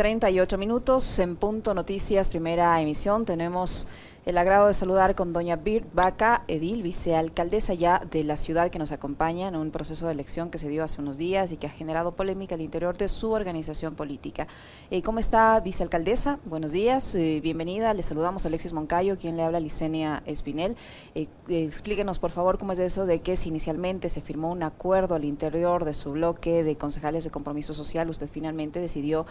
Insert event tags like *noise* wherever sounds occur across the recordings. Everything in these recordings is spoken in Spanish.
38 minutos en Punto Noticias, primera emisión. Tenemos el agrado de saludar con doña Bir Vaca Edil, vicealcaldesa ya de la ciudad que nos acompaña en un proceso de elección que se dio hace unos días y que ha generado polémica al interior de su organización política. Eh, ¿Cómo está, vicealcaldesa? Buenos días, eh, bienvenida. Le saludamos a Alexis Moncayo, quien le habla Licenia Espinel. Eh, explíquenos, por favor, cómo es eso de que si inicialmente se firmó un acuerdo al interior de su bloque de concejales de compromiso social, usted finalmente decidió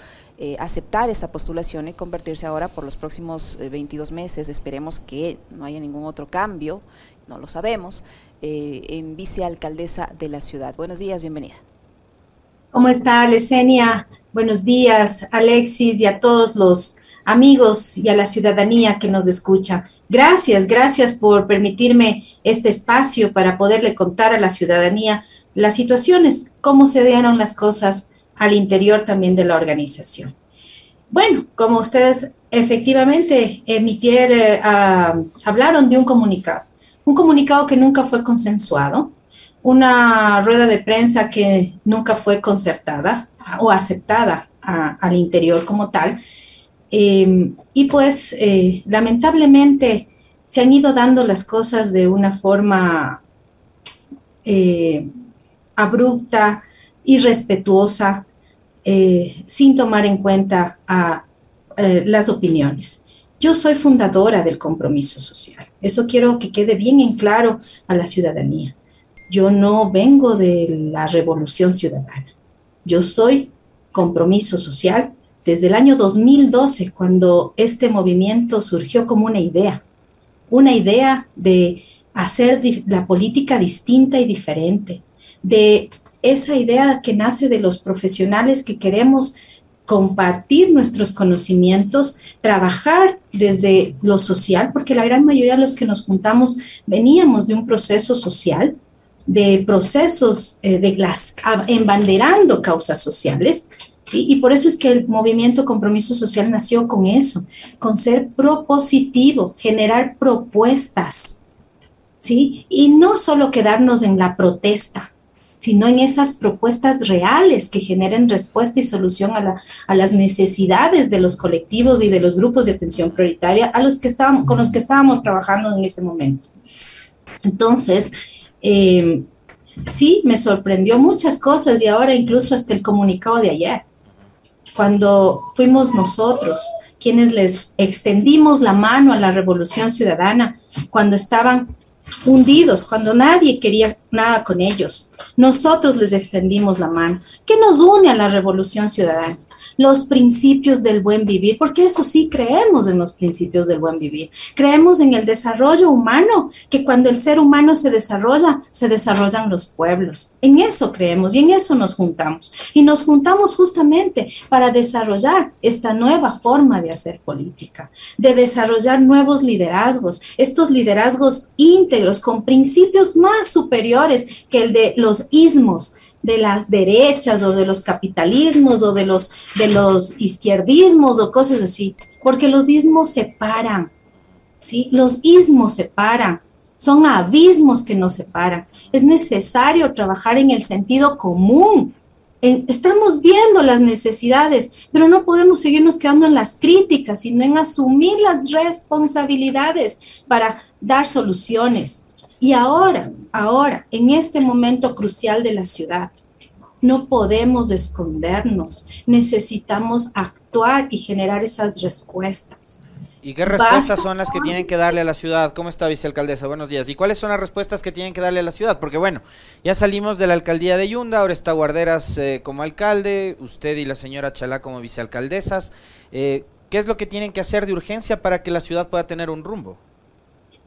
aceptar esa postulación y convertirse ahora por los próximos 22 meses, esperemos que no haya ningún otro cambio, no lo sabemos, eh, en vicealcaldesa de la ciudad. Buenos días, bienvenida. ¿Cómo está, Lesenia? Buenos días, Alexis, y a todos los amigos y a la ciudadanía que nos escucha. Gracias, gracias por permitirme este espacio para poderle contar a la ciudadanía las situaciones, cómo se dieron las cosas al interior también de la organización. Bueno, como ustedes efectivamente emitieron, eh, hablaron de un comunicado, un comunicado que nunca fue consensuado, una rueda de prensa que nunca fue concertada o aceptada al interior como tal. Em, y pues eh, lamentablemente se han ido dando las cosas de una forma eh, abrupta, irrespetuosa, eh, sin tomar en cuenta a, eh, las opiniones. Yo soy fundadora del compromiso social. Eso quiero que quede bien en claro a la ciudadanía. Yo no vengo de la revolución ciudadana. Yo soy compromiso social desde el año 2012, cuando este movimiento surgió como una idea, una idea de hacer la política distinta y diferente, de esa idea que nace de los profesionales que queremos compartir nuestros conocimientos, trabajar desde lo social, porque la gran mayoría de los que nos juntamos veníamos de un proceso social, de procesos eh, de las embanderando causas sociales, ¿sí? Y por eso es que el movimiento Compromiso Social nació con eso, con ser propositivo, generar propuestas, ¿sí? Y no solo quedarnos en la protesta, sino en esas propuestas reales que generen respuesta y solución a, las necesidades de los colectivos y de los grupos de atención prioritaria a los que estábamos, con los que estábamos trabajando en ese momento. Entonces, eh, sí, me sorprendió muchas cosas y ahora incluso hasta el comunicado de ayer, cuando fuimos nosotros quienes les extendimos la mano a la revolución ciudadana, cuando estaban hundidos, cuando nadie quería nada con ellos. Nosotros les extendimos la mano. ¿Qué nos une a la revolución ciudadana? Los principios del buen vivir, porque eso sí creemos en los principios del buen vivir. Creemos en el desarrollo humano, que cuando el ser humano se desarrolla, se desarrollan los pueblos. En eso creemos y en eso nos juntamos. Y nos juntamos justamente para desarrollar esta nueva forma de hacer política, de desarrollar nuevos liderazgos, estos liderazgos íntegros con principios más superiores que el de los ismos, de las derechas o de los capitalismos o de los, de los izquierdismos o cosas así, porque los ismos separan, ¿sí? Los ismos separan, son abismos que nos separan. Es necesario trabajar en el sentido común. estamos viendo las necesidades, pero no podemos seguirnos quedando en las críticas, sino en asumir las responsabilidades para dar soluciones. Y ahora, ahora, en este momento crucial de la ciudad, no podemos escondernos, necesitamos actuar y generar esas respuestas. ¿Y qué respuestas son las que tienen que darle a la ciudad? ¿Cómo está, vicealcaldesa? Buenos días. ¿Y cuáles son las respuestas que tienen que darle a la ciudad? Porque bueno, ya salimos de la alcaldía de Yunda, ahora está Guarderas eh, como alcalde, usted y la señora Chalá como vicealcaldesas. Eh, ¿Qué es lo que tienen que hacer de urgencia para que la ciudad pueda tener un rumbo?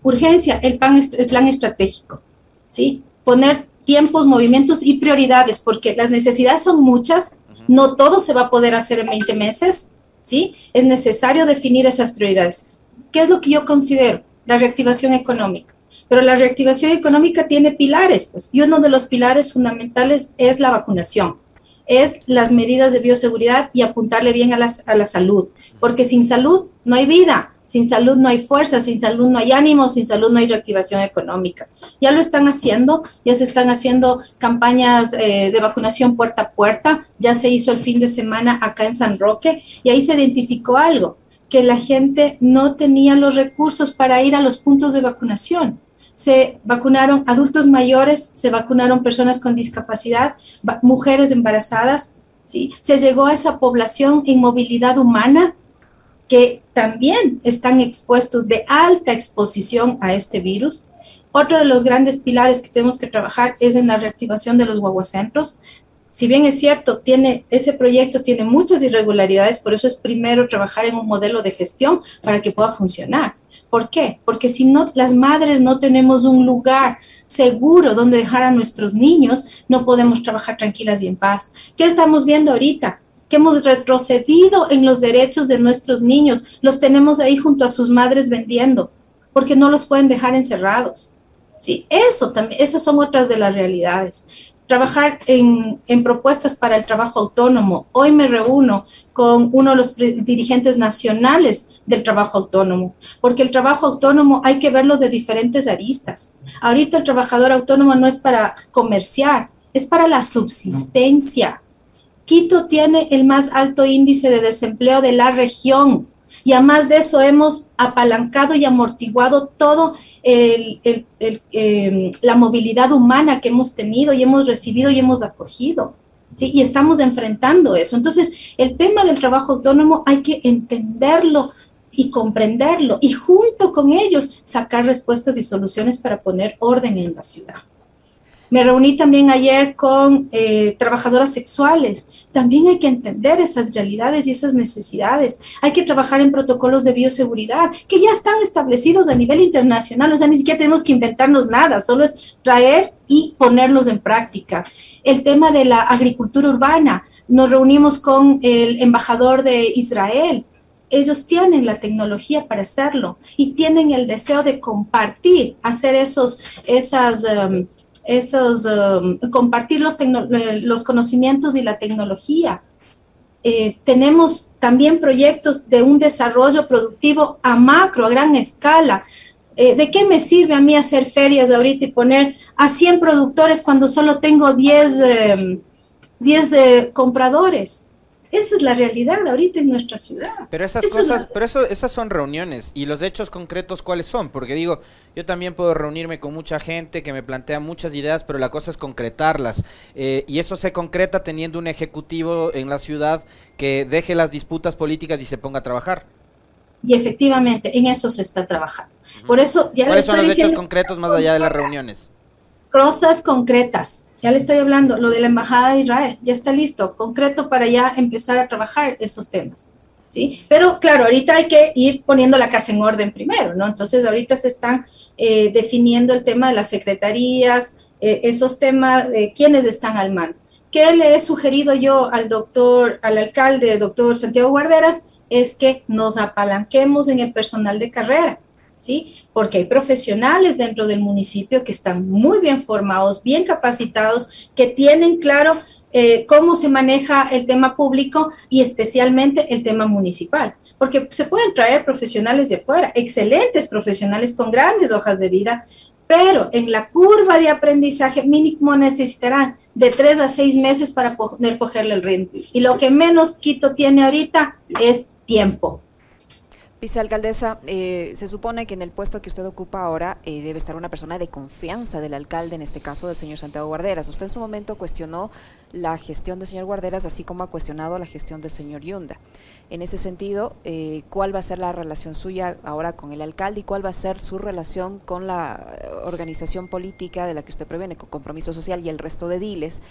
Urgencia, el plan, el plan estratégico, ¿sí? Poner tiempos, movimientos y prioridades, porque las necesidades son muchas, no todo se va a poder hacer en 20 meses, ¿sí? Es necesario definir esas prioridades. ¿Qué es lo que yo considero? La reactivación económica. Pero la reactivación económica tiene pilares, pues, y uno de los pilares fundamentales es la vacunación, es las medidas de bioseguridad y apuntarle bien a la, a la salud, porque sin salud no hay vida, Sin salud no hay fuerza, sin salud no hay ánimo, sin salud no hay reactivación económica. Ya lo están haciendo, ya se están haciendo campañas eh, de vacunación puerta a puerta, ya se hizo el fin de semana acá en San Roque y ahí se identificó algo, que la gente no tenía los recursos para ir a los puntos de vacunación se vacunaron adultos mayores, se vacunaron personas con discapacidad, mujeres embarazadas, ¿sí? Se llegó a esa población en movilidad humana que también están expuestos de alta exposición a este virus. Otro de los grandes pilares que tenemos que trabajar es en la reactivación de los guaguacentros. Si bien es cierto, tiene, ese proyecto tiene muchas irregularidades, por eso es primero trabajar en un modelo de gestión para que pueda funcionar. ¿Por qué? Porque si no, las madres no tenemos un lugar seguro donde dejar a nuestros niños, no podemos trabajar tranquilas y en paz. ¿Qué estamos viendo ahorita? Que hemos retrocedido en los derechos de nuestros niños. Los tenemos ahí junto a sus madres vendiendo, porque no los pueden dejar encerrados. Sí, eso también, esas son otras de las realidades trabajar en, propuestas para el trabajo autónomo. Hoy me reúno con uno de los dirigentes nacionales del trabajo autónomo, porque el trabajo autónomo hay que verlo de diferentes aristas. Ahorita el trabajador autónomo no es para comerciar, es para la subsistencia. Quito tiene el más alto índice de desempleo de la región. Y además de eso hemos apalancado y amortiguado todo em, la movilidad humana que hemos tenido y hemos recibido y hemos acogido. ¿sí? Y estamos enfrentando eso. Entonces, el tema del trabajo autónomo hay que entenderlo y comprenderlo y junto con ellos sacar respuestas y soluciones para poner orden en la ciudad. Me reuní también ayer con eh, trabajadoras sexuales. También hay que entender esas realidades y esas necesidades. Hay que trabajar en protocolos de bioseguridad que ya están establecidos a nivel internacional. O sea, ni siquiera tenemos que inventarnos nada, solo es traer y ponerlos en práctica. El tema de la agricultura urbana. Nos reunimos con el embajador de Israel ellos tienen la tecnología para hacerlo y tienen el deseo de compartir, hacer esos, esas, um, esos, um, compartir los, eh, los, conocimientos y la tecnología. Eh, tenemos también proyectos de un desarrollo productivo a macro, a gran escala. Eh, ¿De qué me sirve a mí hacer ferias ahorita y poner a 100 productores cuando solo tengo 10, 10 compradores? Esa es la realidad ahorita en nuestra ciudad. Pero esas cosas, pero eso, esas son reuniones. ¿Y los hechos concretos cuáles son? Porque digo, yo también puedo reunirme con mucha gente que me plantea muchas ideas, pero la cosa es concretarlas. Eh, y eso se concreta teniendo un ejecutivo en la ciudad que deje las disputas políticas y se ponga a trabajar. Y efectivamente, en eso se está trabajando. Por eso ya ¿Cuáles son los hechos concretos más allá de las reuniones? Cosas concretas ya le estoy hablando, lo de la Embajada de Israel, ya está listo, concreto para ya empezar a trabajar esos temas. ¿Sí? Pero claro, ahorita hay que ir poniendo la casa en orden primero, ¿no? Entonces ahorita se están eh, definiendo el tema de las secretarías, eh, esos temas, de quiénes están al mando. ¿Qué le he sugerido yo al doctor, al alcalde, doctor Santiago Guarderas? Es que nos apalanquemos en el personal de carrera. ¿Sí? Porque hay profesionales dentro del municipio que están muy bien formados, bien capacitados, que tienen claro eh, cómo se maneja el tema público y especialmente el tema municipal. Porque se pueden traer profesionales de afuera, excelentes profesionales con grandes hojas de vida, pero en la curva de aprendizaje mínimo necesitarán de tres a seis meses para poder cogerle el ritmo. Y lo que menos Quito tiene ahorita es tiempo. Vicealcaldesa, eh, se supone que en el puesto que usted ocupa ahora eh, debe estar una persona de confianza del alcalde, en este caso del señor Santiago Guarderas. Usted en su momento cuestionó la gestión del señor Guarderas, así como ha cuestionado la gestión del señor Yunda. En ese sentido, eh, ¿cuál va a ser la relación suya ahora con el alcalde y cuál va a ser su relación con la organización política de la que usted previene, con Compromiso Social y el resto de diles?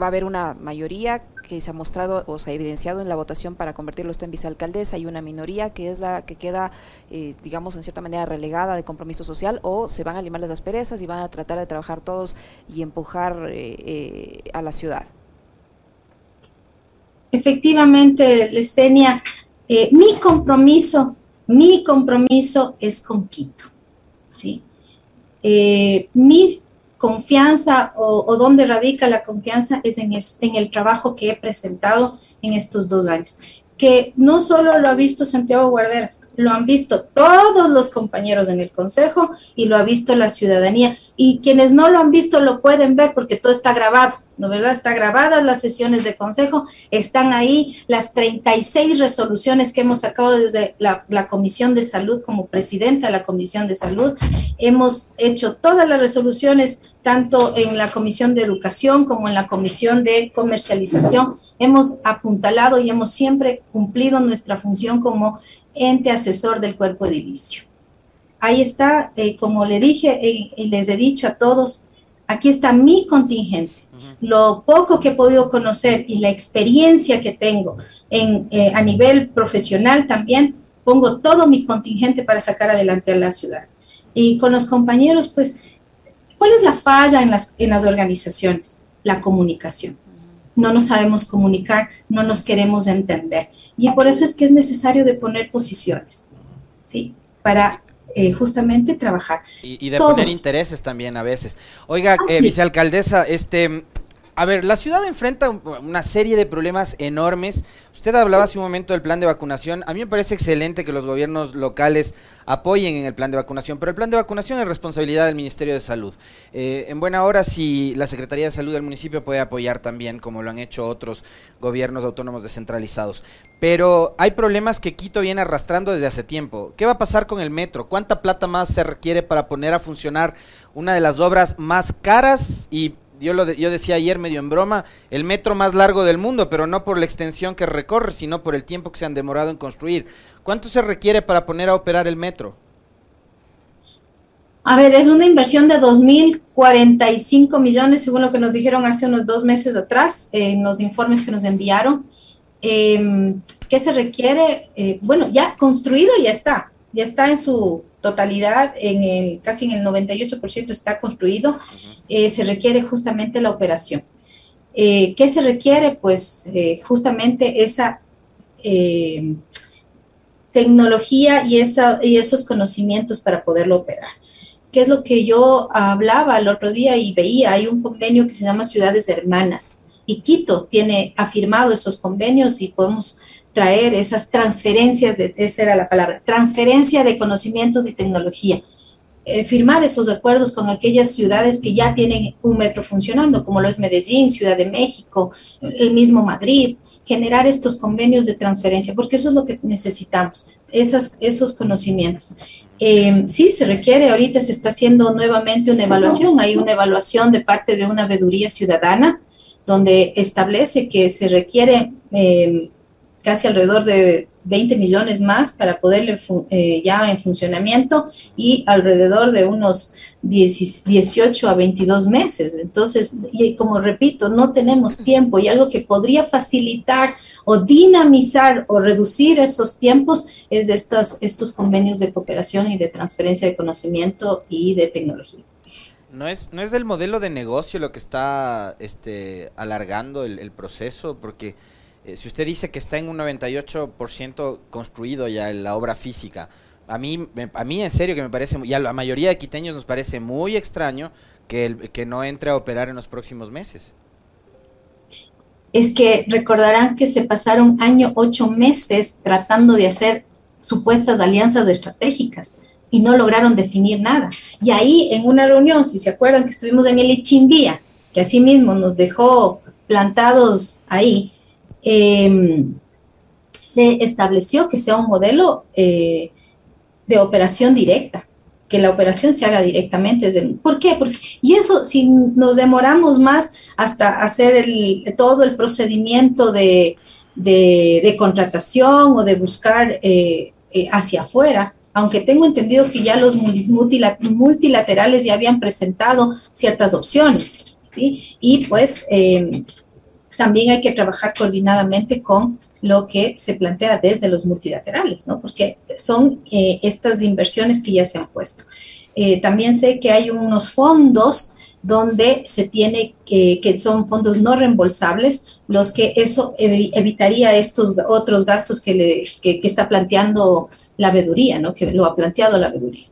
¿Va a haber una mayoría que se ha mostrado o se ha evidenciado en la votación para convertirlo usted en vicealcaldesa y una minoría que es la que queda, eh, digamos, en cierta manera relegada de compromiso social o se van a limar las asperezas y van a tratar de trabajar todos y empujar eh, eh, a la ciudad? Efectivamente, Lesenia, mi compromiso, mi compromiso es con Quito, ¿sí? mi confianza o, o, donde radica la confianza es en, en el trabajo que he presentado en estos dos años que no solo lo ha visto Santiago Guarderas, lo han visto todos los compañeros en el Consejo y lo ha visto la ciudadanía. Y quienes no lo han visto lo pueden ver porque todo está grabado, ¿no verdad? Está grabadas las sesiones de Consejo, están ahí las 36 resoluciones que hemos sacado desde la, la Comisión de Salud como presidenta de la Comisión de Salud. Hemos hecho todas las resoluciones tanto en la Comisión de Educación como en la Comisión de Comercialización, hemos apuntalado y hemos siempre cumplido nuestra función como ente asesor del cuerpo edilicio. Ahí está, eh, como le dije y eh, les he dicho a todos, aquí está mi contingente. Lo poco que he podido conocer y la experiencia que tengo en, eh, a nivel profesional también, pongo todo mi contingente para sacar adelante a la ciudad. Y con los compañeros, pues ¿Cuál es la falla en las, en las organizaciones? La comunicación. No nos sabemos comunicar, no nos queremos entender. Y por eso es que es necesario de poner posiciones, ¿sí? Para eh, justamente trabajar. Y, de poner intereses también a veces. Oiga, ah, eh, vicealcaldesa, este, a ver, la ciudad enfrenta una serie de problemas enormes Usted hablaba hace un momento del plan de vacunación. A mí me parece excelente que los gobiernos locales apoyen en el plan de vacunación, pero el plan de vacunación es responsabilidad del Ministerio de Salud. Eh, en buena hora, si la Secretaría de Salud del municipio puede apoyar también, como lo han hecho otros gobiernos autónomos descentralizados. Pero hay problemas que Quito viene arrastrando desde hace tiempo. ¿Qué va a pasar con el metro? ¿Cuánta plata más se requiere para poner a funcionar una de las obras más caras y yo, lo yo decía ayer medio en broma, el metro más largo del mundo, pero no por la extensión que recorre, sino por el tiempo que se han demorado en construir. ¿Cuánto se requiere para poner a operar el metro? A ver, es una inversión de 2.045 millones, según lo que nos dijeron hace unos dos meses atrás, en los informes que nos enviaron. Em, ¿Qué se requiere? Eh, bueno, ya construido ya está, ya está en su totalidad, en el, casi en el 98% está construido, eh, se requiere justamente la operación. Eh, ¿Qué se requiere? Pues eh, justamente esa tecnología y, y esos conocimientos para poderlo operar. ¿Qué es lo que yo hablaba el otro día y veía? Hay un convenio que se llama Ciudades Hermanas y Quito tiene afirmado esos convenios y podemos traer esas transferencias, de, esa era la palabra, transferencia de conocimientos y tecnología. Eh, firmar esos acuerdos con aquellas ciudades que ya tienen un metro funcionando, como lo es Medellín, Ciudad de México, el mismo Madrid, generar estos convenios de transferencia, porque eso es lo que necesitamos, esas, esos conocimientos. Eh, sí, se requiere, ahorita se está haciendo nuevamente una evaluación, hay una evaluación de parte de una veeduría ciudadana, donde establece que se requiere eh, casi alrededor de 20 millones más para poderle eh, ya en funcionamiento y alrededor de unos 18 a 22 meses. Entonces, y como repito, no tenemos tiempo y algo que podría facilitar o dinamizar o reducir esos tiempos es de estos, estos convenios de cooperación y de transferencia de conocimiento y de tecnología. No es, no es del modelo de negocio lo que está este, alargando el, el proceso, porque eh, si usted dice que está en un 98% construido ya la obra física, a mí, a mí en serio que me parece, y a la mayoría de quiteños nos parece muy extraño que, el, que no entre a operar en los próximos meses. Es que recordarán que se pasaron año, ocho meses tratando de hacer supuestas alianzas estratégicas y no lograron definir nada. Y ahí en una reunión, si se acuerdan que estuvimos en el Ichimbía, que así mismo nos dejó plantados ahí, Em, se estableció que sea un modelo eh, de operación directa, que la operación se haga directamente. ¿Por qué? Porque, y eso, si nos demoramos más hasta hacer todo el procedimiento de, de, contratación o de buscar eh, eh, hacia afuera, aunque tengo entendido que ya los multilaterales ya habían presentado ciertas opciones, ¿sí? Y pues em, también hay que trabajar coordinadamente con lo que se plantea desde los multilaterales, ¿no? Porque son eh, estas inversiones que ya se han puesto. Eh, también sé que hay unos fondos donde se tiene que, que son fondos no reembolsables, los que eso evitaría estos otros gastos que, le, que, está planteando la veeduría, ¿no? Que lo ha planteado la veeduría.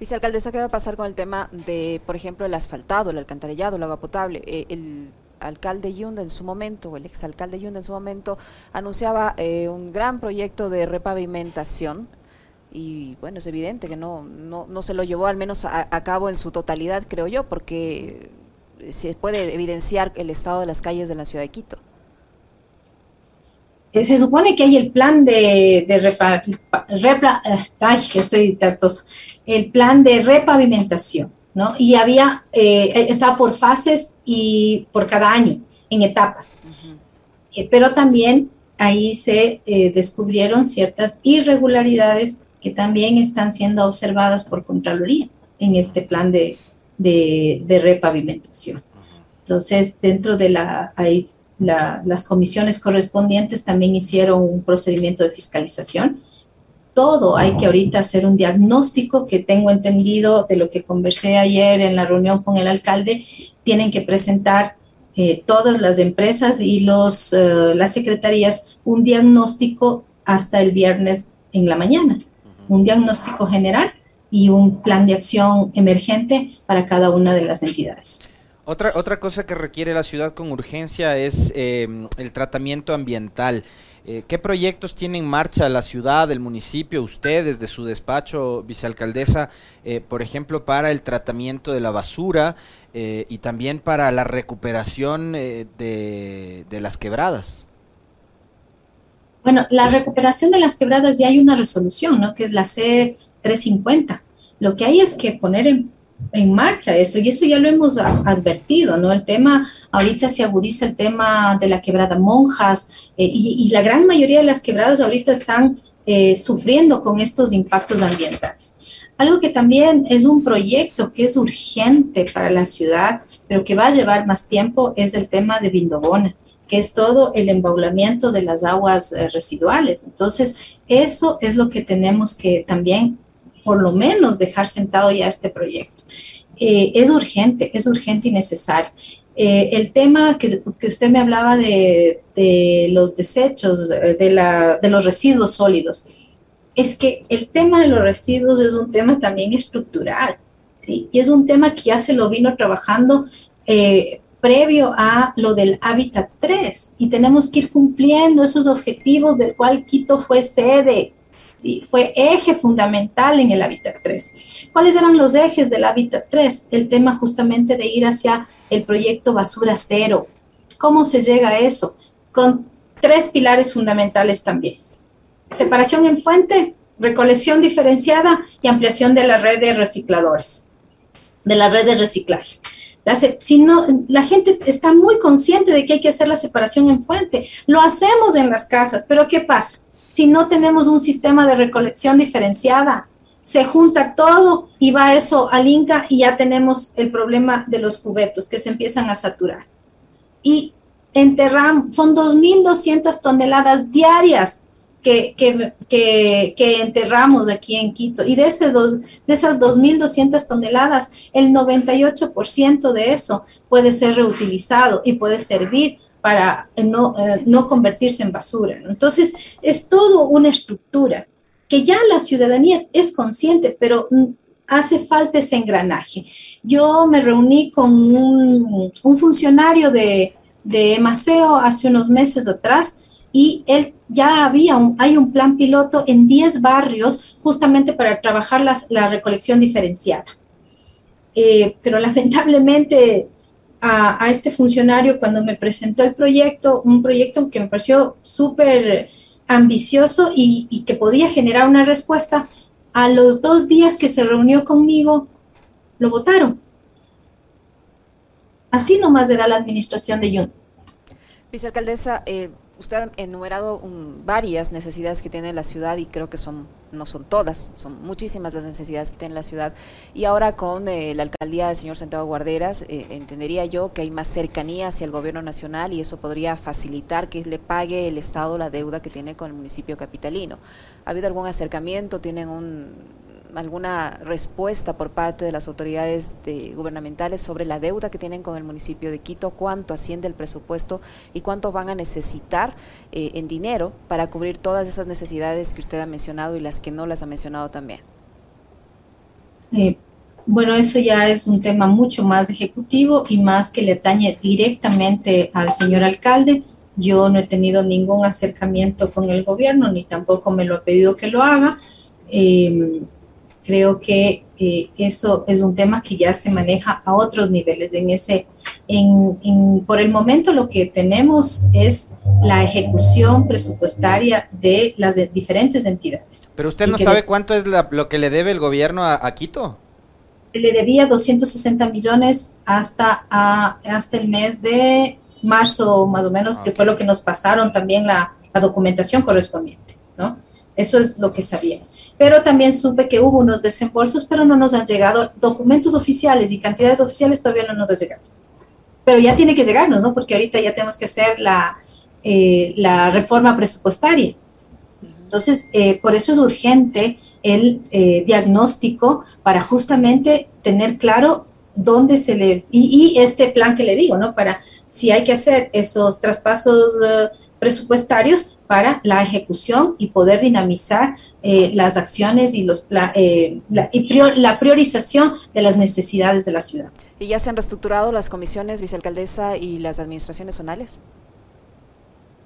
Vicealcaldesa, ¿qué va a pasar con el tema de, por ejemplo, el asfaltado, el alcantarillado, el agua potable? Eh, el alcalde Yunda en su momento, o el exalcalde Yunda en su momento, anunciaba eh, un gran proyecto de repavimentación. Y bueno, es evidente que no, no, no se lo llevó al menos a, cabo en su totalidad, creo yo, porque se puede evidenciar el estado de las calles de la ciudad de Quito. Eh, se supone que hay el plan de, de repla, eh, ay, estoy el plan de repavimentación, ¿no? Y había, eh, estaba por fases y por cada año, en etapas. pero también ahí se descubrieron ciertas irregularidades que también están siendo observadas por Contraloría en este plan de, de, repavimentación. Entonces, dentro de la, las comisiones correspondientes también hicieron un procedimiento de fiscalización. Todo hay que ahorita hacer un diagnóstico que tengo entendido de lo que conversé ayer en la reunión con el alcalde. Tienen que presentar eh, todas las empresas y los, eh, las secretarías un diagnóstico hasta el viernes en la mañana un diagnóstico general y un plan de acción emergente para cada una de las entidades. Otra, otra cosa que requiere la ciudad con urgencia es em, el tratamiento ambiental. Eh, ¿Qué proyectos tiene en marcha la ciudad, el municipio, usted desde su despacho, vicealcaldesa, eh, por ejemplo, para el tratamiento de la basura eh, y también para la recuperación de, de las quebradas? Bueno, la recuperación de las quebradas ya hay una resolución, ¿no? Que es la C350. Lo que hay es que poner en, marcha esto, y eso ya lo hemos advertido, ¿no? El tema, ahorita se agudiza el tema de la quebrada Monjas, eh, y, la gran mayoría de las quebradas ahorita están eh, sufriendo con estos impactos ambientales. Algo que también es un proyecto que es urgente para la ciudad, pero que va a llevar más tiempo, es el tema de Vindobona que es todo el embaulamiento de las aguas eh, residuales. Entonces, eso es lo que tenemos que también, por lo menos, dejar sentado ya este proyecto. Eh, es urgente, es urgente y necesario. Eh, el tema que, que, usted me hablaba de, de los desechos, de, la, de, los residuos sólidos, es que el tema de los residuos es un tema también estructural, ¿sí? Y es un tema que ya se lo vino trabajando eh, previo a lo del Hábitat 3 y tenemos que ir cumpliendo esos objetivos del cual Quito fue sede, fue eje fundamental en el Hábitat 3. ¿Cuáles eran los ejes del Hábitat 3? El tema justamente de ir hacia el proyecto Basura Cero. ¿Cómo se llega a eso? Con tres pilares fundamentales también. Separación en fuente, recolección diferenciada y ampliación de la red de recicladores, de la red de reciclaje. La gente está muy consciente de que hay que hacer la separación en fuente. Lo hacemos en las casas, pero ¿qué pasa? Si no tenemos un sistema de recolección diferenciada, se junta todo y va eso al Inca y ya tenemos el problema de los cubetos que se empiezan a saturar. Y enterramos, son 2.200 toneladas diarias que, que, que, enterramos aquí en Quito. Y de, ese dos, de esas 2.200 toneladas, el 98% de eso puede ser reutilizado y puede servir para no, eh, no convertirse en basura. Entonces, es todo una estructura que ya la ciudadanía es consciente, pero hace falta ese engranaje. Yo me reuní con un, un funcionario de, de Maceo hace unos meses atrás y él ya había un, hay un plan piloto en 10 barrios justamente para trabajar la recolección diferenciada. Eh, pero lamentablemente a, este funcionario cuando me presentó el proyecto, un proyecto que me pareció súper ambicioso y, y, que podía generar una respuesta, a los dos días que se reunió conmigo, lo votaron. Así nomás era la administración de Yunda. Vicealcaldesa, eh, usted ha enumerado varias necesidades que tiene la ciudad y creo que son no son todas, son muchísimas las necesidades que tiene la ciudad. Y ahora con eh, la alcaldía del señor Santiago Guarderas, eh, entendería yo que hay más cercanía hacia el gobierno nacional y eso podría facilitar que le pague el Estado la deuda que tiene con el municipio capitalino. ¿Ha habido algún acercamiento? ¿Tienen un, alguna respuesta por parte de las autoridades gubernamentales sobre la deuda que tienen con el municipio de Quito, cuánto asciende el presupuesto y cuánto van a necesitar eh, en dinero para cubrir todas esas necesidades que usted ha mencionado y las que no las ha mencionado también. Eh, Bueno, eso ya es un tema mucho más ejecutivo y más que le atañe directamente al señor alcalde. Yo no he tenido ningún acercamiento con el gobierno, ni tampoco me lo ha pedido que lo haga. Em, creo que eh, eso es un tema que ya se maneja a otros niveles. En ese, en, por el momento lo que tenemos es la ejecución presupuestaria de las diferentes entidades. Pero usted no sabe cuánto es lo que le debe el gobierno a Quito le debía 260 millones hasta, hasta el mes de marzo, más o menos, que fue lo que nos pasaron también la, documentación correspondiente, ¿no? Eso es lo que sabía. Pero también supe que hubo unos desembolsos, pero no nos han llegado documentos oficiales y cantidades oficiales todavía no nos han llegado. Pero ya tiene que llegarnos, ¿no? Porque ahorita ya tenemos que hacer la, eh, la reforma presupuestaria. Entonces, eh, por eso es urgente el eh, diagnóstico para justamente tener claro dónde se le... Y, este plan que le digo, ¿no? Para si hay que hacer esos traspasos presupuestarios para la ejecución y poder dinamizar las acciones y los la, la priorización de las necesidades de la ciudad. ¿Y ya se han reestructurado las comisiones vicealcaldesa y las administraciones zonales?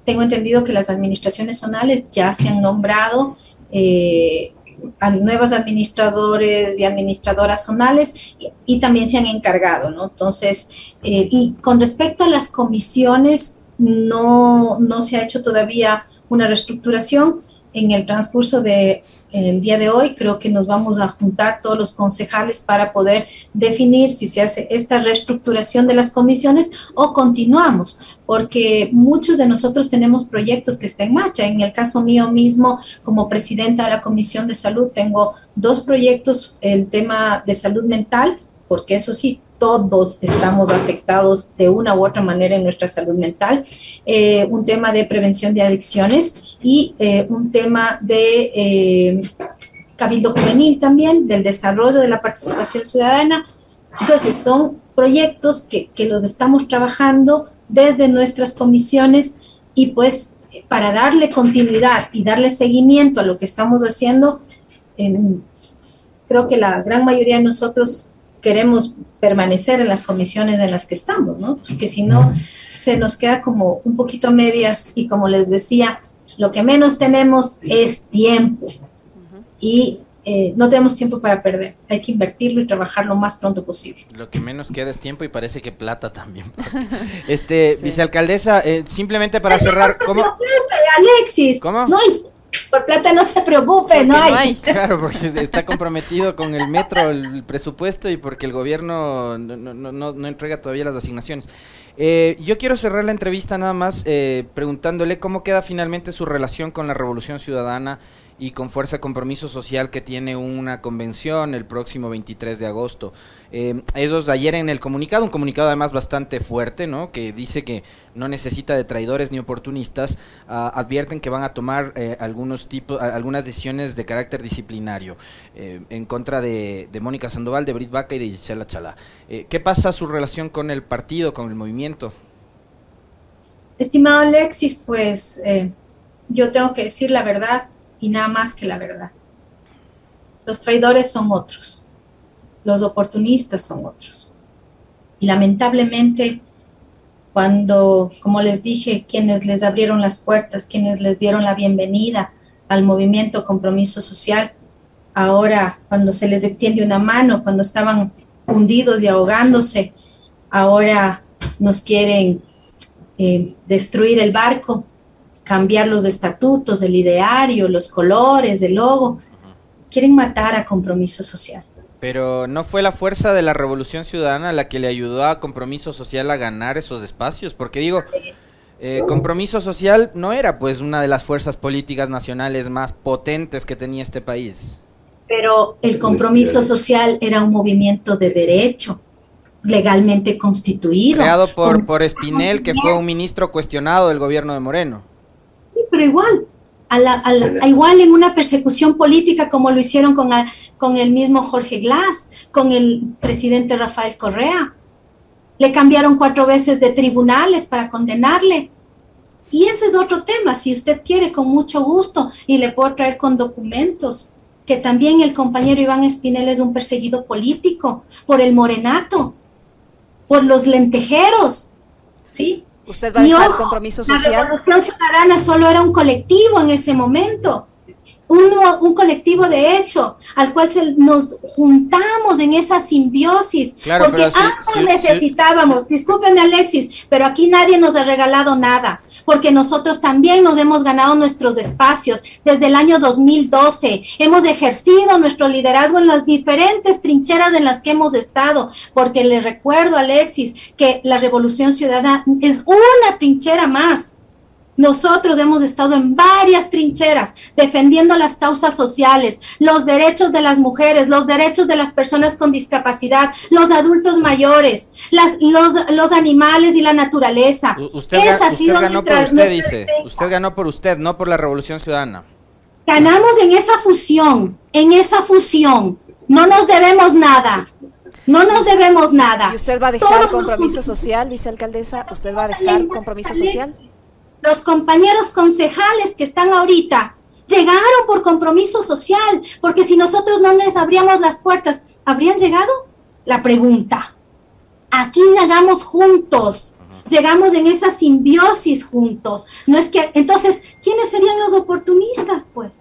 Tengo entendido que las administraciones zonales ya se han nombrado eh, a nuevos administradores y administradoras zonales y, también se han encargado, ¿no? Entonces, eh, y con respecto a las comisiones, no, no se ha hecho todavía una reestructuración en el transcurso de el día de hoy creo que nos vamos a juntar todos los concejales para poder definir si se hace esta reestructuración de las comisiones o continuamos, porque muchos de nosotros tenemos proyectos que están en marcha. En el caso mío mismo, como presidenta de la Comisión de Salud, tengo dos proyectos, el tema de salud mental, porque eso sí, todos estamos afectados de una u otra manera en nuestra salud mental, eh, un tema de prevención de adicciones y eh, un tema de eh, cabildo juvenil también, del desarrollo de la participación ciudadana. Entonces, son proyectos que, que los estamos trabajando desde nuestras comisiones y pues para darle continuidad y darle seguimiento a lo que estamos haciendo, creo que la gran mayoría de nosotros queremos permanecer en las comisiones en las que estamos, ¿no? Porque si no, se nos queda como un poquito medias y como les decía, lo que menos tenemos es tiempo y eh, no tenemos tiempo para perder, hay que invertirlo y trabajar lo más pronto posible. Lo que menos queda es tiempo y parece que plata también. *laughs* este, vicealcaldesa, eh, simplemente para cerrar, ¿cómo? Alexis. ¿Cómo? No por plata no se preocupe, no hay. *laughs* Claro, porque está comprometido con el metro, el, presupuesto y porque el gobierno no, no, no, entrega todavía las asignaciones. Eh, yo quiero cerrar la entrevista nada más eh, preguntándole cómo queda finalmente su relación con la Revolución Ciudadana y con Fuerza Compromiso Social que tiene una convención el próximo 23 de agosto. Eh, ellos ayer en el comunicado, un comunicado además bastante fuerte, ¿no? que dice que no necesita de traidores ni oportunistas, ah, advierten que van a tomar eh, algunos tipos, algunas decisiones de carácter disciplinario eh, en contra de, Mónica Sandoval, de Brit Baca y de Gisela Chalá. ¿Qué pasa su relación con el partido, con el movimiento? Estimado Alexis, pues yo tengo que decir la verdad y nada más que la verdad. Los traidores son otros, los oportunistas son otros. Y lamentablemente, cuando, como les dije, quienes les abrieron las puertas, quienes les dieron la bienvenida al movimiento compromiso social, ahora cuando se les extiende una mano, cuando estaban hundidos y ahogándose, ahora nos quieren eh, destruir el barco cambiar los estatutos, el ideario, los colores, el logo. Quieren matar a compromiso social. Pero ¿no fue la fuerza de la Revolución Ciudadana la que le ayudó a Compromiso Social a ganar esos espacios? Porque digo, eh, Compromiso Social no era pues una de las fuerzas políticas nacionales más potentes que tenía este país. Pero el Compromiso Social era un movimiento de derecho, legalmente constituido. Creado por, por Espinel, que fue un ministro cuestionado del gobierno de Moreno pero igual, a igual en una persecución política como lo hicieron con, con el mismo Jorge Glass, con el presidente Rafael Correa. Le cambiaron cuatro veces de tribunales para condenarle. Y ese es otro tema, si usted quiere, con mucho gusto, y le puedo traer con documentos que también el compañero Iván Espinel es un perseguido político por el morenato, por los lentejeros, ¿sí? ¿Usted va a dejar compromiso social? La Revolución Ciudadana solo era un colectivo en ese momento un colectivo de hecho al cual nos juntamos en esa simbiosis, porque ambos necesitábamos, discúlpeme Alexis, pero aquí nadie nos ha regalado nada, porque nosotros también nos hemos ganado nuestros espacios desde el año 2012, hemos ejercido nuestro liderazgo en las diferentes trincheras en las que hemos estado, porque le recuerdo Alexis que la revolución ciudadana es una trinchera más nosotros hemos estado en varias trincheras defendiendo las causas sociales, los derechos de las mujeres, los derechos de las personas con discapacidad, los adultos mayores, las, los, los animales y la naturaleza. Usted, ganó por usted, dice. Usted ganó por usted, no por la Revolución Ciudadana. Ganamos en esa fusión, en esa fusión. No nos debemos nada. No nos debemos nada. ¿Y usted va a dejar compromiso social, vicealcaldesa? ¿Usted va a dejar compromiso social? Los compañeros concejales que están ahorita llegaron por compromiso social, porque si nosotros no les abríamos las puertas, ¿habrían llegado? La pregunta. Aquí llegamos juntos, llegamos en esa simbiosis juntos. No es que, entonces, ¿quiénes serían los oportunistas, pues?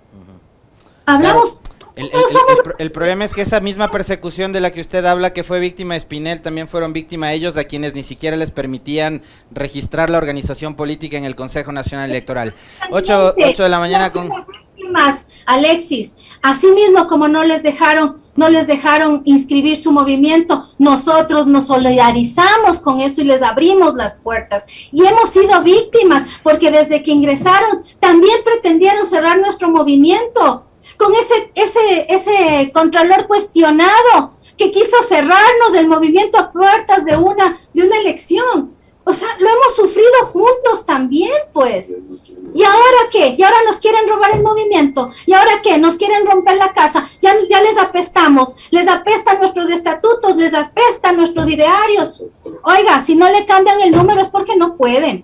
Hablamos el, problema es que esa misma persecución de la que usted habla, que fue víctima Espinel, también fueron víctima ellos, a quienes ni siquiera les permitían registrar la organización política en el Consejo Nacional Electoral. 8, de la mañana con... Víctimas, Alexis, así mismo como no les dejaron, no les dejaron inscribir su movimiento, nosotros nos solidarizamos con eso y les abrimos las puertas. Y hemos sido víctimas, porque desde que ingresaron también pretendieron cerrar nuestro movimiento con ese, ese, ese contralor cuestionado que quiso cerrarnos del movimiento a puertas de una, de una elección. O sea, lo hemos sufrido juntos también, pues. ¿Y ahora qué? ¿Y ahora nos quieren robar el movimiento? ¿Y ahora qué? ¿Nos quieren romper la casa? Ya, ya les apestamos, les apestan nuestros estatutos, les apestan nuestros idearios. Oiga, si no le cambian el número es porque no pueden.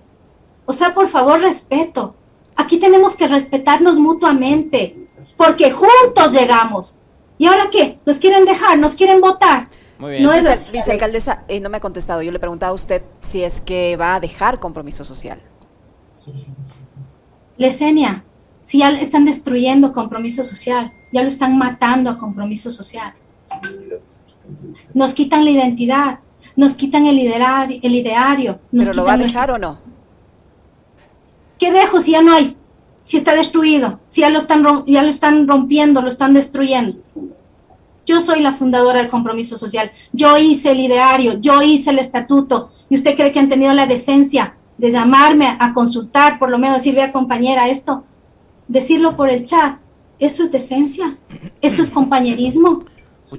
O sea, por favor, respeto. Aquí tenemos que respetarnos mutuamente porque juntos llegamos. ¿Y ahora qué? ¿Nos quieren dejar? ¿Nos quieren votar? Muy bien. No es Vicealcaldesa, eh, no me ha contestado. Yo le preguntaba a usted si es que va a dejar compromiso social. Lesenia, si ya están destruyendo compromiso social, ya lo están matando a compromiso social. Nos quitan la identidad, nos quitan el ideario. El ideario ¿Pero lo va a dejar o no? ¿Qué dejo si ya no hay? Si está destruido, si ya lo están, ya lo están rompiendo, lo están destruyendo. Yo soy la fundadora de Compromiso Social, yo hice el ideario, yo hice el estatuto, y usted cree que han tenido la decencia de llamarme a consultar, por lo menos decir, vea compañera, esto, decirlo por el chat, eso es decencia, eso es compañerismo.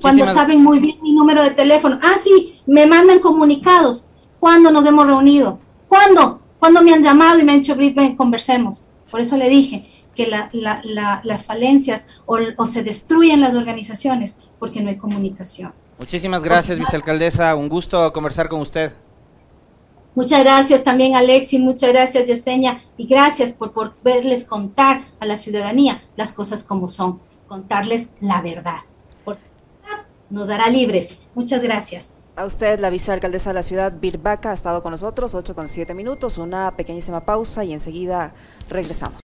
Cuando saben muy bien mi número de teléfono, ah, sí, me mandan comunicados, ¿cuándo nos hemos reunido? ¿Cuándo? ¿Cuándo me han llamado y me han dicho, Brit, conversemos? Por eso le dije que las falencias o, se destruyen las organizaciones porque no hay comunicación. Muchísimas gracias, vicealcaldesa. Un gusto conversar con usted. Muchas gracias también, Alexi. Muchas gracias, Yesenia. Y gracias por poderles contar a la ciudadanía las cosas como son, contarles la verdad. Porque nos dará libres. Muchas gracias. A usted, la vicealcaldesa de la ciudad, Birbaca, ha estado con nosotros, 8 con 7 minutos, una pequeñísima pausa y enseguida regresamos.